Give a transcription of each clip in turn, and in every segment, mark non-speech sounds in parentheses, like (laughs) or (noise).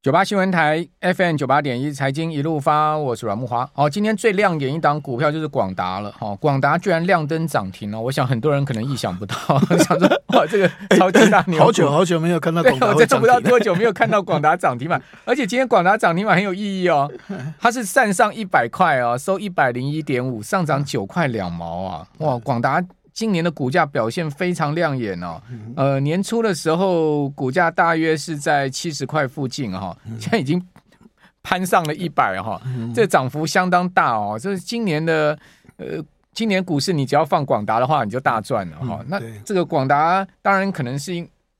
九八新闻台 FM 九八点一财经一路发，我是阮木华。好，今天最亮眼一档股票就是广达了。哈，广达居然亮灯涨停了，我想很多人可能意想不到，(laughs) 想说哇，这个超级大牛、欸，好久好久没有看到广达涨停，我真的不知道多久没有看到广达涨停板，而且今天广达涨停板很有意义哦，它是站上一百块哦，收一百零一点五，上涨九块两毛啊，哇，广达。今年的股价表现非常亮眼哦，呃，年初的时候股价大约是在七十块附近哈，现在已经攀上了一百哈，这涨幅相当大哦。这是今年的呃，今年股市你只要放广达的话，你就大赚了哈。那这个广达当然可能是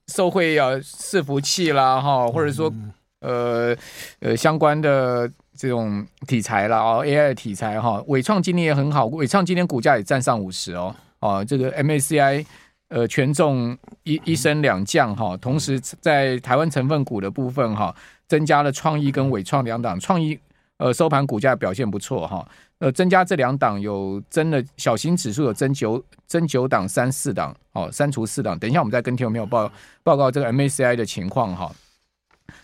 受惠啊伺服器啦哈，或者说呃呃相关的这种题材啦哦，AI 的题材哈。伟创今年也很好，伟创今天股价也站上五十哦。哦，这个 MACI 呃权重一一升两降哈，同时在台湾成分股的部分哈，增加了创意跟伟创两档，创意呃收盘股价表现不错哈，呃增加这两档有增了小型指数有增九增九档三四档哦，删除四档，等一下我们再跟听众朋友报报告这个 MACI 的情况哈。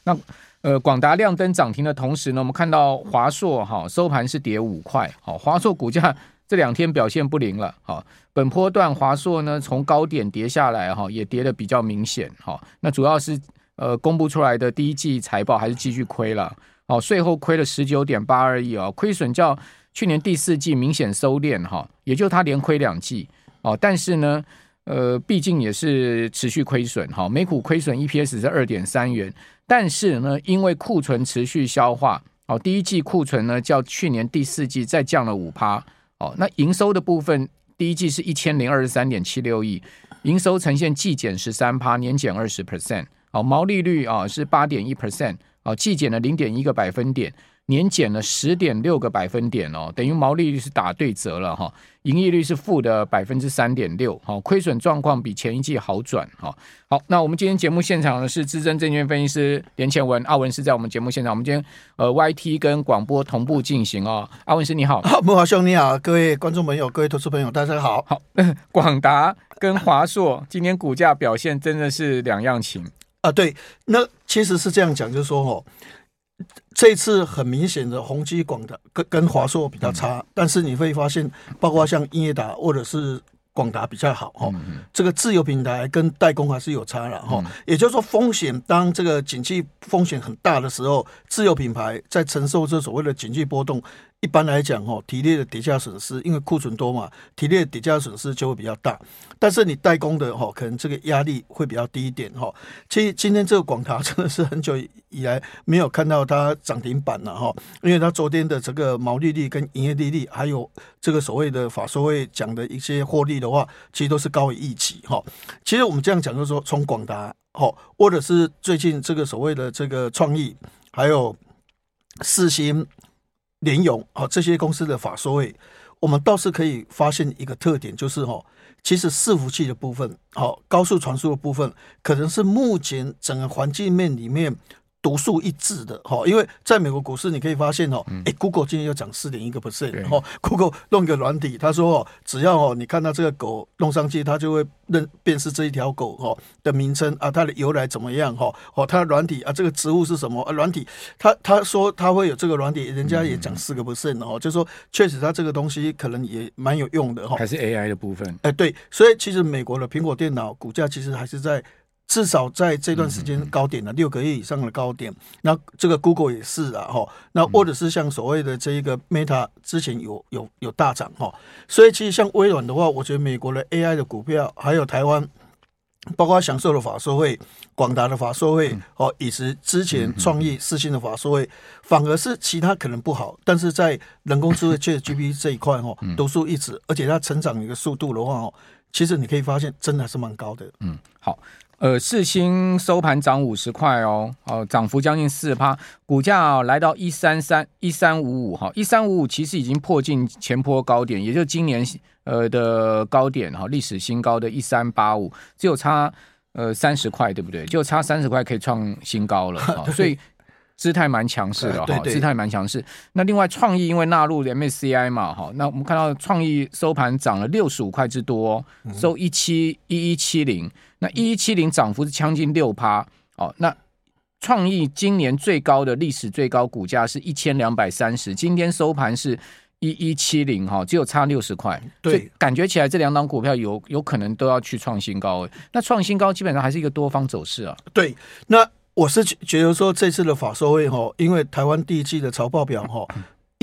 那呃广达亮灯涨停的同时呢，我们看到华硕哈收盘是跌五块，好华硕股价。这两天表现不灵了，好，本波段华硕呢从高点跌下来，哈，也跌得比较明显，哈，那主要是呃公布出来的第一季财报还是继续亏了，哦，税后亏了十九点八二亿哦，亏损较去年第四季明显收敛，哈，也就它连亏两季，哦，但是呢，呃，毕竟也是持续亏损，哈，每股亏损 EPS 是二点三元，但是呢，因为库存持续消化，哦，第一季库存呢较去年第四季再降了五趴。哦，那营收的部分，第一季是一千零二十三点七六亿，营收呈现季减十三趴，年减二十 percent。哦，毛利率啊是八点一 percent，哦，季减了零点一个百分点。年减了十点六个百分点哦，等于毛利率是打对折了哈，营业率是负的百分之三点六，好，亏损状况比前一季好转哈。好，那我们今天节目现场的是资深证券分析师连前文，阿文是在我们节目现场，我们今天呃 YT 跟广播同步进行哦。阿文师你好，慕驊兄你好，各位观众朋友、各位投资朋友大家好。好，(laughs) 广达跟华硕今天股价表现真的是两样情啊。对，那其实是这样讲，就是说哦。这次很明显的宏基广达跟跟华硕比较差，嗯，但是你会发现，包括像英业达或者是广达比较好哈，嗯，这个自有品牌跟代工还是有差了哈，嗯。也就是说，风险当这个景气风险很大的时候，自有品牌在承受这所谓的景气波动。一般来讲，哈，体力的跌价损失，因为库存多嘛，体力的跌价损失就会比较大。但是你代工的，哈，可能这个压力会比较低一点，哈。其实今天这个广达 (laughs) 真的是很久以来没有看到它涨停板了，哈，因为它昨天的这个毛利率跟营业利率，还有这个所谓的法说会讲的一些获利的话，其实都是高于预期，哈。其实我们这样讲，就是说从广达，哈，或者是最近这个所谓的这个创意，还有四星。联咏啊，这些公司的法说会，我们倒是可以发现一个特点，就是哈，其实伺服器的部分，好，高速传输的部分，可能是目前整个环境面里面。独树一帜的哈，因为在美国股市，你可以发现哦，哎，Google 今天又涨四点一个 percent 哈，Google 弄个软体，他说哦，只要哦你看到这个狗弄上去，它就会认辨识这一条狗哈的名称啊，它的由来怎么样哈，哦，它的软体啊，这个植物是什么啊？软体，他他说他会有这个软体，人家也涨四个 percent 哦，就说确实它这个东西可能也蛮有用的哈。还是 AI 的部分？哎，对，所以其实美国的苹果电脑股价其实还是在。至少在这段时间高点了六个月以上的高点，那这个 Google 也是啊哈，那或者是像所谓的这一个 Meta 之前有有有大涨哈，所以其实像微软的话，我觉得美国的 AI 的股票，还有台湾，包括享受的法说会、广达的法说会哦，以及之前创意四星的法说会，反而是其他可能不好，但是在人工智慧 ChatGPT (laughs) 这一块哈，独树一帜，而且它成长的一个速度的话哦，其实你可以发现真的还是蛮高的。嗯，好。呃，世星收盘涨五十块哦，哦，涨幅将近四趴，股价、哦、来到一三三一三五五哈，一三五五其实已经破近前坡高点，也就是今年呃的高点哈，历史新高的一三八五，只有差呃三十块，对不对？就差三十块可以创新高了，(laughs) 哦、所以姿态蛮强势的哈，姿态蛮强势。那另外创意因为纳入 MSCI 嘛，哈，那我们看到创意收盘涨了六十五块之多，收一七一一七零。那一一七零涨幅是将近六趴哦，那创意今年最高的历史最高股价是一千两百三十，今天收盘是一一七零哈，只有差六十块。对，感觉起来这两档股票有有可能都要去创新高。那创新高基本上还是一个多方走势啊。对，那我是觉得说这次的法收会哈，因为台湾第一季的财报表哈。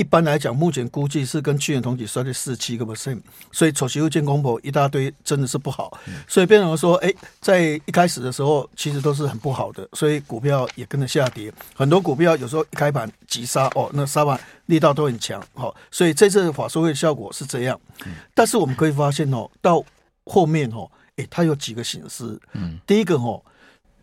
一般来讲，目前估计是跟去年同期衰退四七个 percent，所以丑媳妇见公婆一大堆，真的是不好。所以变成说，哎、欸，在一开始的时候，其实都是很不好的，所以股票也跟着下跌。很多股票有时候一开盘急杀哦，那杀盘力道都很强，好，所以这次的法说会效果是这样。但是我们可以发现哦，到后面哦，哎、欸，它有几个形式。嗯，第一个哦。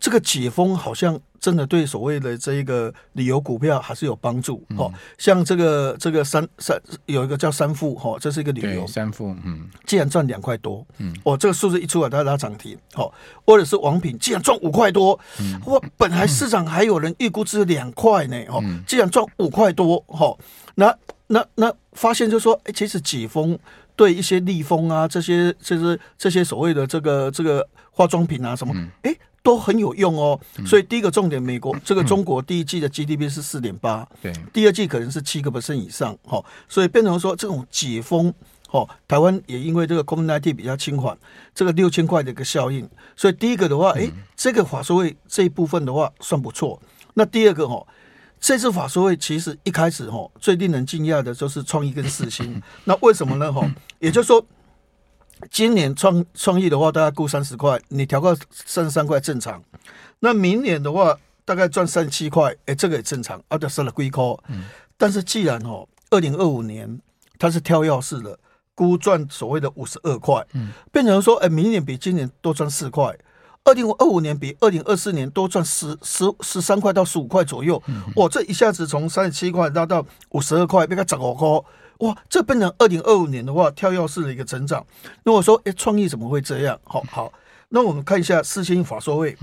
这个解封好像真的对所谓的这一个旅游股票还是有帮助哦，像这个这个三三有一个叫三富哈，这是一个旅游。三富，嗯，竟然赚两块多，嗯，哦，这个数字一出来，它拉涨停，好，或者是王品既然赚五块多，哇，本来市场还有人预估只有两块呢，哦，既然赚五块多，哈，那那那发现就是说，哎，其实解封对一些利丰啊，这些就是这些所谓的这个这个化妆品啊什么，哎。都很有用哦，所以第一个重点，美国这个中国第一季的 GDP 是四点八，对，第二季可能是七个 percent 以上，哈，所以变成说这种解封，哦，台湾也因为这个 COVID-19 比较轻缓，这个六千块的一个效应，所以第一个的话，哎，这个法说会这一部分的话算不错。那第二个哈，这次法说会其实一开始哈，最令人惊讶的就是创意跟四星，(laughs) 那为什么呢？哈，也就是说。今年创创意的话，大概估三十块，你调个三十三块正常。那明年的话，大概赚三十七块，哎，这个也正常。啊，就收了龟壳。嗯。但是既然哦，二零二五年它是跳跃式的，估赚所谓的五十二块，嗯，变成说，哎，明年比今年多赚四块，二零二五年比二零二四年多赚十十十三块到十五块左右。嗯。哇，这一下子从三十七块拉到五十二块，变个十五块。哇，这变成二零二五年的话，跳跃式的一个成长。那我说，哎，创意怎么会这样？好好，那我们看一下四星法说会，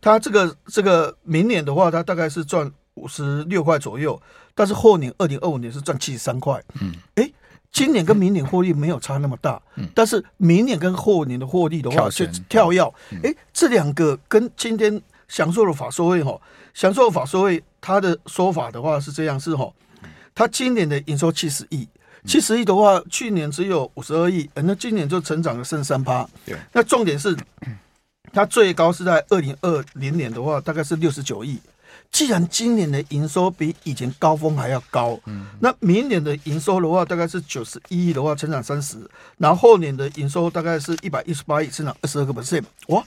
它这个这个明年的话，它大概是赚五十六块左右，但是后年二零二五年是赚七十三块。嗯，哎，今年跟明年获利没有差那么大，嗯但是明年跟后年的获利的话是跳跃。哎，这两个跟今天享受的法说会哈，祥硕的法说会它的说法的话是这样，是哈，它今年的营收七十亿。七十亿的话，去年只有五十二亿，那今年就成长了剩三趴。对，那重点是，它最高是在二零二零年的话，大概是六十九亿。既然今年的营收比以前高峰还要高，嗯，那明年的营收的话，大概是九十一亿的话，成长三十，然后后年的营收大概是一百一十八亿，成长二十二个 percent，哇！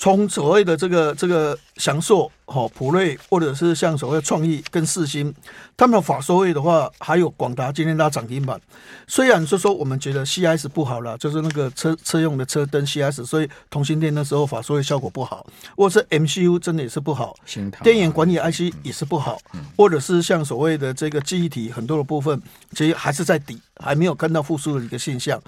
从所谓的这个这个祥硕、哈普瑞，或者是像所谓创意跟四星，他们的法说位的话，还有广达今天拉涨停板。虽然说说我们觉得 CIS 不好了，就是那个车车用的车灯 CIS，所以同性恋那时候法说会效果不好，或者是 MCU 真的也是不好，电源管理 IC 也是不好，或者是像所谓的这个记忆体很多的部分，其实还是在底，还没有看到复苏的一个现象，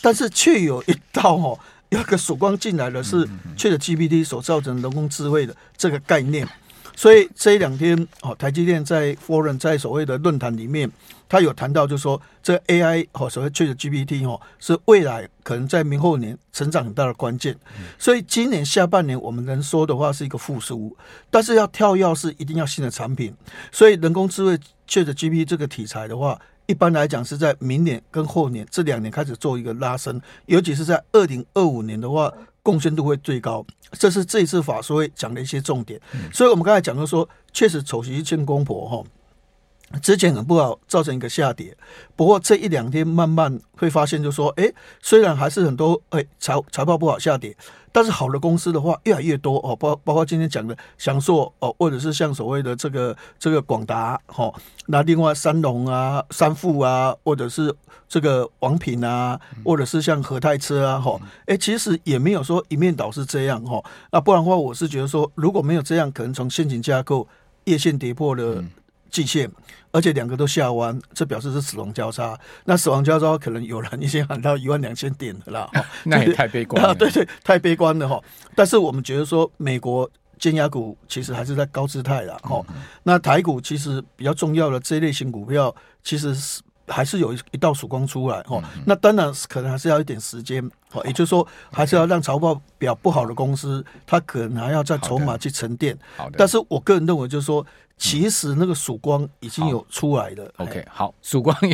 但是却有一道哦。有一个曙光进来的是 ChatGPT 所造成人工智慧的这个概念，所以这一两天哦，台积电在 Forum 在所谓的论坛里面，他有谈到，就是说这 AI 哦，所谓 ChatGPT 哦，是未来可能在明后年成长很大的关键。所以今年下半年我们能说的话是一个复苏，但是要跳跃是一定要新的产品。所以人工智慧 ChatGPT 这个题材的话。一般来讲是在明年跟后年这两年开始做一个拉升，尤其是在二零二五年的话，贡献度会最高。这是这一次法说会讲的一些重点。所以我们刚才讲到说，确实丑媳妇见公婆哈。之前很不好，造成一个下跌。不过这一两天慢慢会发现，就说，哎，虽然还是很多，哎，财财报不好下跌，但是好的公司的话越来越多哦。包包括今天讲的祥硕哦，或者是像所谓的这个这个广达哈，那另外三龙啊、三富啊，或者是这个王品啊，或者是像和泰车啊，哈，哎，其实也没有说一面倒是这样哈。那不然的话，我是觉得说，如果没有这样，可能从现行架构业线跌破了。季线，而且两个都下弯，这表示是死亡交叉。那死亡交叉可能有人已经喊到一万两千点的了啦，(laughs) 那也太悲观了。(laughs) 啊，对对，太悲观了哈。但是我们觉得说，美国尖牙股其实还是在高姿态了哈。那台股其实比较重要的这一类型股票，其实是。还是有一一道曙光出来哦。那当然可能还是要一点时间哦，也就是说还是要让财报表不好的公司，它可能还要在筹码去沉淀。但是我个人认为就是说。其实那个曙光已经有出来了。OK，好，曙光也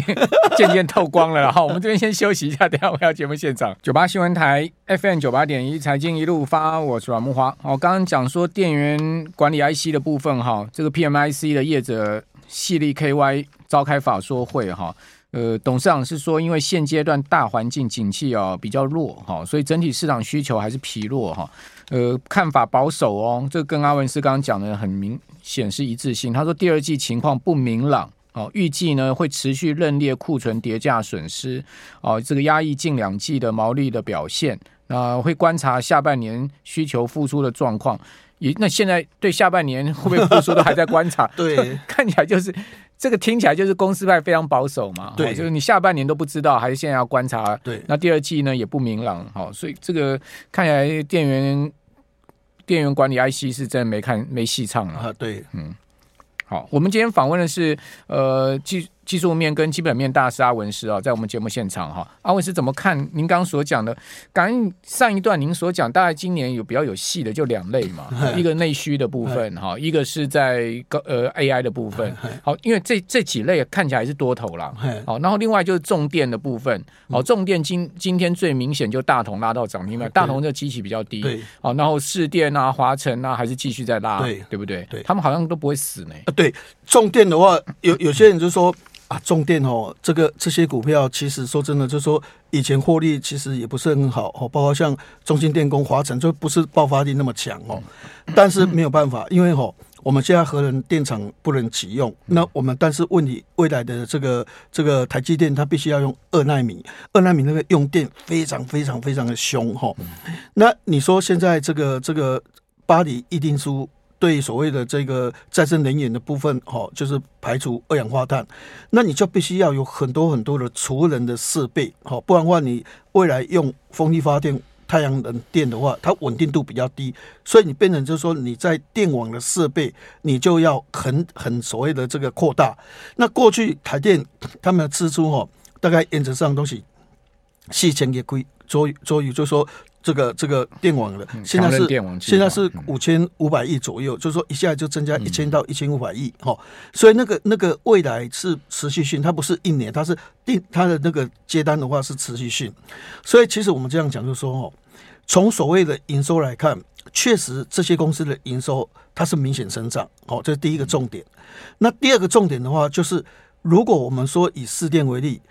渐渐透光了。(laughs) 好，我们这边先休息一下，等下回到节目现场。九八新闻台 FM 九八点一，财经一路发，我是阮慕驊。好，刚刚讲说电源管理 IC 的部分哈，这个 PMIC 的业者系力 KY 召开法说会哈。呃，董事长是说，因为现阶段大环境景气啊比较弱哈，所以整体市场需求还是疲弱哈。呃，看法保守哦，这跟阿文斯刚刚讲的很明显是一致性。他说第二季情况不明朗哦，预计呢会持续认列库存叠价损失哦，这个压抑近两季的毛利的表现。那会观察下半年需求复苏的状况。也那现在对下半年会不会复苏都还在观察。对，看起来就是。这个听起来就是公司派非常保守嘛，对，就是你下半年都不知道，还是现在要观察，对，那第二季呢也不明朗，好，所以这个看起来电源电源管理 IC 是真的没看没戏唱了啊，对，嗯，好，我们今天访问的是呃技。技术面跟基本面大师阿文师啊，在我们节目现场哈，阿文师怎么看您刚刚所讲的？感应上一段您所讲，大概今年有比较有戏的就两类嘛，(laughs) 一个内需的部分哈，(laughs) 一个是在高呃 AI 的部分。(laughs) 好，因为这这几类看起来是多头了。好，然后另外就是重电的部分。好，重电今今天最明显就大同拉到涨停板，大同这个基期比较低。对。好，然后市电啊、华晨啊，还是继续在拉，对对不对？对，他们好像都不会死呢。啊对，重电的话，有有些人就说。啊，重电哦，这个这些股票其实说真的，就是说以前获利其实也不是很好哦，包括像中兴电工、华晨，就不是爆发力那么强哦。但是没有办法，因为哦，我们现在核能电厂不能启用，那我们但是问题未来的这个这个台积电，它必须要用二纳米，二纳米那个用电非常非常非常的凶哈。那你说现在这个这个巴黎议定书？对所谓的这个再生能源的部分，哈，就是排除二氧化碳，那你就必须要有很多很多的储能的设备，哈，不然的话，你未来用风力发电、太阳能电的话，它稳定度比较低，所以你变成就是说你在电网的设备，你就要很很所谓的这个扩大。那过去台电他们的支出，哈，大概原则上东西四千亿块左右左右，就是说。这个这个电网的现在是现在是五千五百亿左右，就是说一下就增加一千到一千五百亿哈，所以那个那个未来是持续性，它不是一年，它是定它的那个接单的话是持续性，所以其实我们这样讲就是说哦，从所谓的营收来看，确实这些公司的营收它是明显增长哦，这是第一个重点。那第二个重点的话，就是如果我们说以市电为例，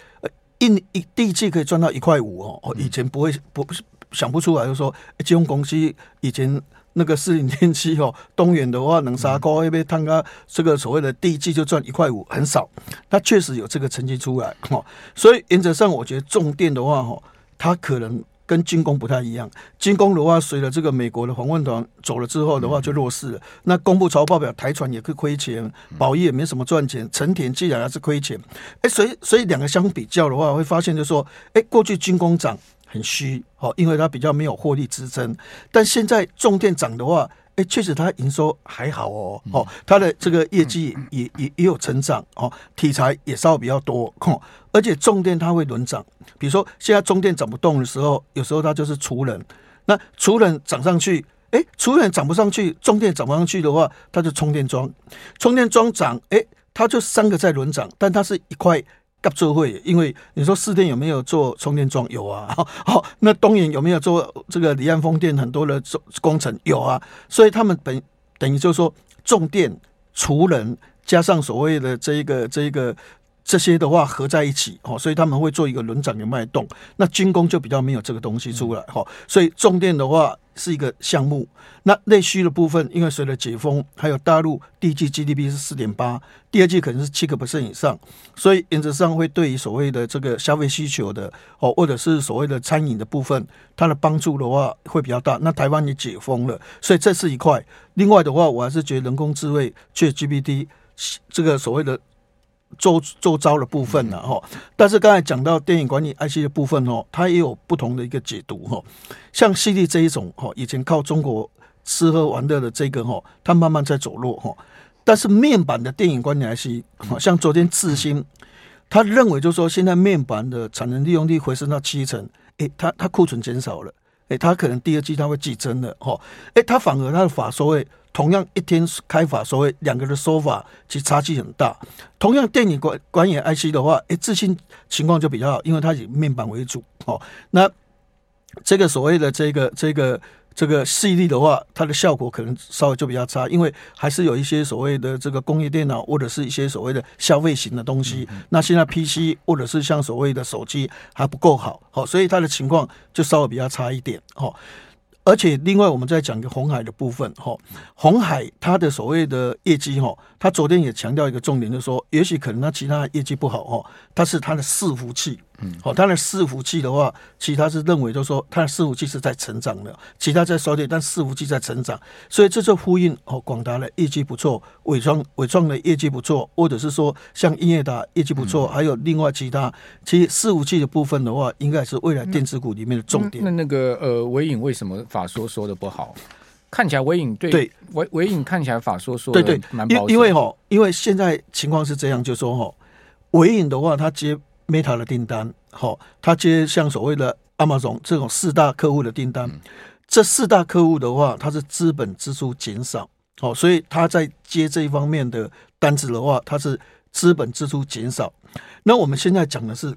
一一第一季可以赚到一块五哦，以前不会不不是。想不出来，就说金融公司以前那个世林电器哦，东元的话能杀高一杯汤啊，这个所谓的第一季就赚一块五，很少。它确实有这个成绩出来哦，所以原则上我觉得重电的话哈，它可能跟军工不太一样。军工的话，随着这个美国的访问团走了之后的话，就弱势了。那公布财报表，台船也可以亏钱，宝益也没什么赚钱，成田既然还是亏钱。哎，所以所以两个相比较的话，会发现就是说，哎，过去军工涨。很虚哦，因为它比较没有获利支撑。但现在重电涨的话，哎，确实它营收还好哦，哦，它的这个业绩也也也有成长哦，题材也稍微比较多，哦而且重电它会轮涨。比如说现在重电涨不动的时候，有时候它就是储能，那储能涨上去，哎，储能涨不上去，重电涨不上去的话，它就充电桩，充电桩涨，哎，它就三个在轮涨，但它是一块。合作会，因为你说四电有没有做充电桩？有啊。好，那东营有没有做这个离岸风电很多的工程？有啊。所以他们等等于就是说重电、除能加上所谓的这一个这一个这些的话合在一起，哦，所以他们会做一个轮涨的脉动。那军工就比较没有这个东西出来，哈。所以重电的话。是一个项目，那内需的部分，因为随着解封，还有大陆第一季 GDP 是四点八，第二季可能是七个 percent 以上，所以原则上会对于所谓的这个消费需求的哦，或者是所谓的餐饮的部分，它的帮助的话会比较大。那台湾也解封了，所以这是一块。另外的话，我还是觉得人工智慧 ChatGPT 这个所谓的。周周遭的部分呢，哈，但是刚才讲到电影管理 IC 的部分哦，它也有不同的一个解读哈。像 CD 这一种哈，以前靠中国吃喝玩乐的这个哈，它慢慢在走弱哈。但是面板的电影管理 IC，像昨天智新，他认为就是说，现在面板的产能利用率回升到七成，诶，它它库存减少了，诶，它可能第二季它会激增的，哈，诶，它反而它的法说会同样一天开法所谓，两个的说法其实差距很大。同样电影管管理 IC 的话，诶，自信情况就比较好，因为它以面板为主，哦，那这个所谓的这个这个。这个矽力的话，它的效果可能稍微就比较差，因为还是有一些所谓的这个工业电脑或者是一些所谓的消费型的东西。嗯嗯，那现在 PC 或者是像所谓的手机还不够好，好，所以它的情况就稍微比较差一点，哈。而且另外，我们再讲个红海的部分，哈，红海它的所谓的业绩，哈，它昨天也强调一个重点，就是说，也许可能它其他业绩不好，哈，它是它的伺服器。嗯，好，它的伺服器的话，其他是认为就是说，它的伺服器是在成长的，其他在衰退，但伺服器在成长，所以这就呼应哦，广达的业绩不错，伟创伟创的业绩不错，或者是说像英业达业绩不错，还有另外其他，其实伺服器的部分的话，应该是未来电子股里面的重点。那那个呃，伟影为什么法说说的不好？看起来伟影对对纬纬颖看起来法说说对对，蛮保守，因为哦，因为现在情况是这样，就是说哦，伟影的话，它接。Meta 的订单，好，他接像所谓的 Amazon 这种四大客户的订单，这四大客户的话，它是资本支出减少，好，所以他在接这一方面的单子的话，它是资本支出减少。那我们现在讲的是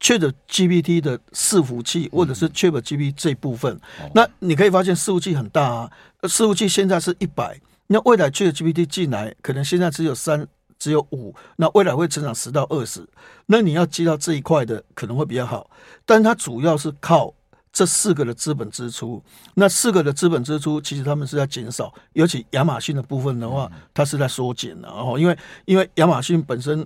ChatGPT 的伺服器，或者是 ChatGPT 这部分，那你可以发现伺服器很大啊，伺服器现在是一百，那未来 ChatGPT 进来，可能现在只有三。只有五，那未来会成长十到二十，那你要接到这一块的可能会比较好，但它主要是靠这四个的资本支出，那四个的资本支出其实他们是在减少，尤其亚马逊的部分的话，它是在缩减的哦，因为因为亚马逊本身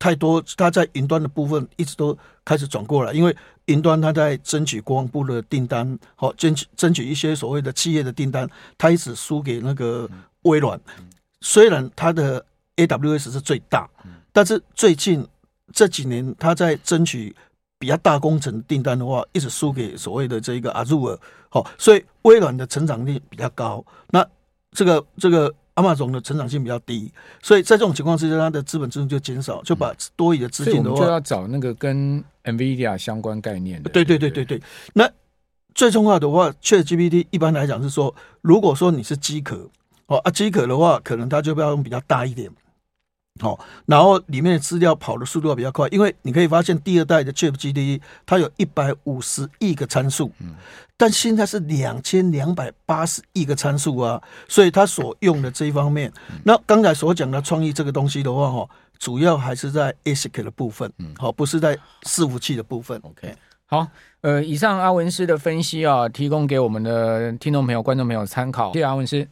太多，它在云端的部分一直都开始转过来，因为云端它在争取国防部的订单，好争取争取一些所谓的企业的订单，它一直输给那个微软，虽然它的。AWS 是最大，但是最近这几年，他在争取比较大工程订单的话，一直输给所谓的这个 Azure。好，所以微软的成长率比较高，那这个这个 Amazon 的成长性比较低，所以在这种情况之下，它的资本支出就减少，就把多余的资金的话，就要找那个跟 NVIDIA 相关概念的。对对对对对。那最重要的话，ChatGPT 一般来讲是说，如果说你是机壳，哦啊机壳的话，可能它就要用比较大一点。好，然后里面的资料跑的速度要比较快，因为你可以发现第二代的 Chip GPT 它有一百五十亿个参数，嗯，但现在是两千两百八十亿个参数啊，所以它所用的这一方面，那刚才所讲的创意这个东西的话，哈，主要还是在 ASIC 的部分，嗯，好，不是在伺服器的部分。OK，好，呃，以上阿文师的分析啊，提供给我们的听众朋友、观众朋友参考，谢谢阿文师。